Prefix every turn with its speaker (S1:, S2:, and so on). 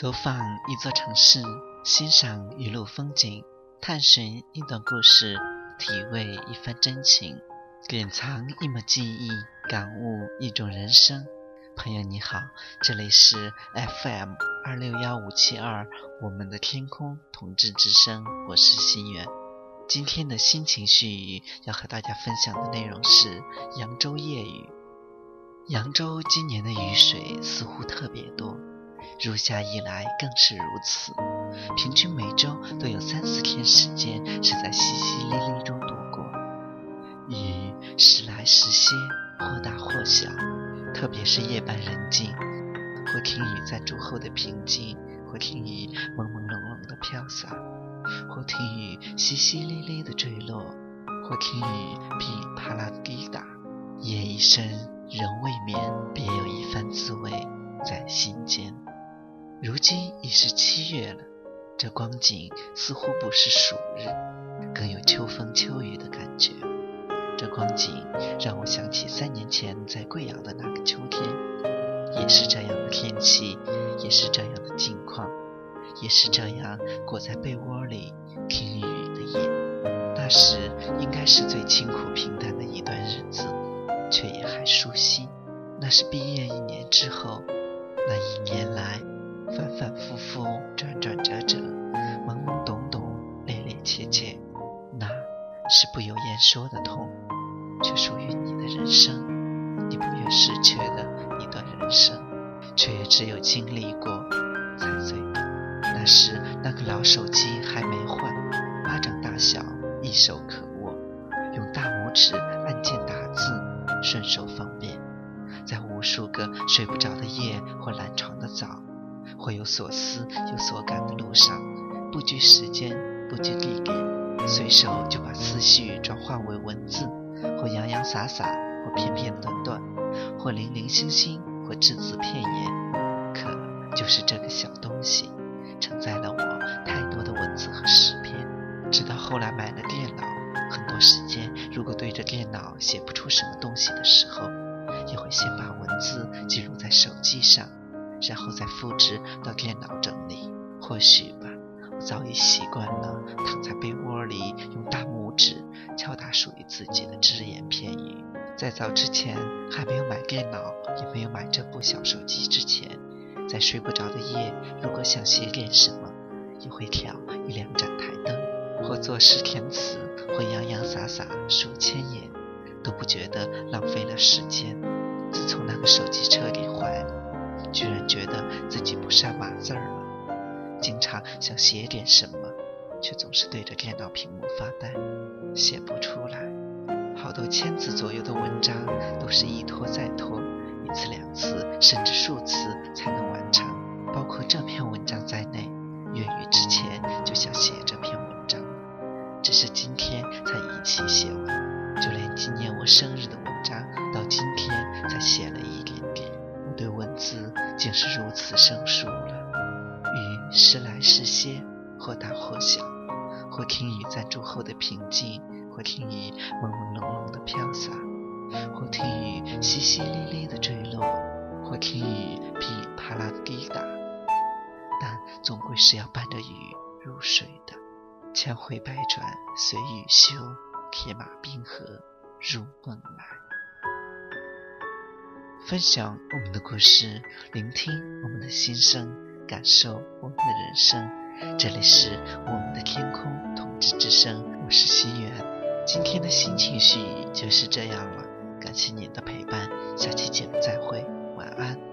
S1: 走访一座城市，欣赏一路风景，探寻一段故事，体味一番真情，典藏一抹记忆，感悟一种人生。朋友你好，这里是 FM 二六幺五七二，我们的天空同志之声，我是心远。今天的心情絮语要和大家分享的内容是扬州夜雨。扬州今年的雨水似乎特别多。入夏以来更是如此，平均每周都有三四天时间是在淅淅沥沥中度过。雨时来时歇，或大或小，特别是夜半人静，或听雨在筑后的平静，或听雨朦朦胧胧的飘洒，或听雨淅淅沥沥的坠落，或听雨噼里啪啦的滴答。夜已深，人未眠，别有一番滋味在心间。如今已是七月了，这光景似乎不是暑日，更有秋风秋雨的感觉。这光景让我想起三年前在贵阳的那个秋天，也是这样的天气，也是这样的境况，也是这样裹在被窝里听雨的夜。那时应该是最清苦平淡的一段日子，却也还舒心。那是毕业一年之后，那一年来。反反复复，转转折折，懵懵懂懂，恋恋切切，那是不由言说的痛，却属于你的人生，你不愿失去的一段人生，却也只有经历过才最懂。那时那个老手机还没换，巴掌大小，一手可握，用大拇指按键打字，顺手方便，在无数个睡不着的夜或懒床的早。或有所思有所感的路上，不拘时间，不拘地点，随手就把思绪转化为文字，或洋洋洒洒，或片片段段，或零零星星，或只字片言。可就是这个小东西，承载了我太多的文字和诗篇。直到后来买了电脑，很多时间如果对着电脑写不出什么东西的时候，也会先把文字记录在手机上。然后再复制到电脑整理。或许吧，我早已习惯了躺在被窝里，用大拇指敲打属于自己的只言片语。在早之前，还没有买电脑，也没有买这部小手机之前，在睡不着的夜，如果想写点什么，也会挑一两盏台灯，或作诗填词，或洋洋洒洒数千言，都不觉得浪费了时间。自从那个手机彻底坏了。居然觉得自己不善码字儿了，经常想写点什么，却总是对着电脑屏幕发呆，写不出来。好多千字左右的文章都是一拖再拖，一次两次甚至数次才能完成。包括这篇文章在内，月余之前就想写这篇文章，只是今天才一起写完。就连纪念我生日的文章，到今天才写了。竟是如此生疏了。雨时来时歇，或大或小，或听雨在筑后的平静，或听雨朦朦胧胧的飘洒，或听雨淅淅沥沥的坠落，或听雨噼里啪啦的滴答。但总归是要伴着雨入睡的。千回百转随雨休，铁马冰河入梦来。分享我们的故事，聆听我们的心声，感受我们的人生。这里是我们的天空，同志之声，我是西元。今天的心情絮语就是这样了，感谢您的陪伴，下期节目再会，晚安。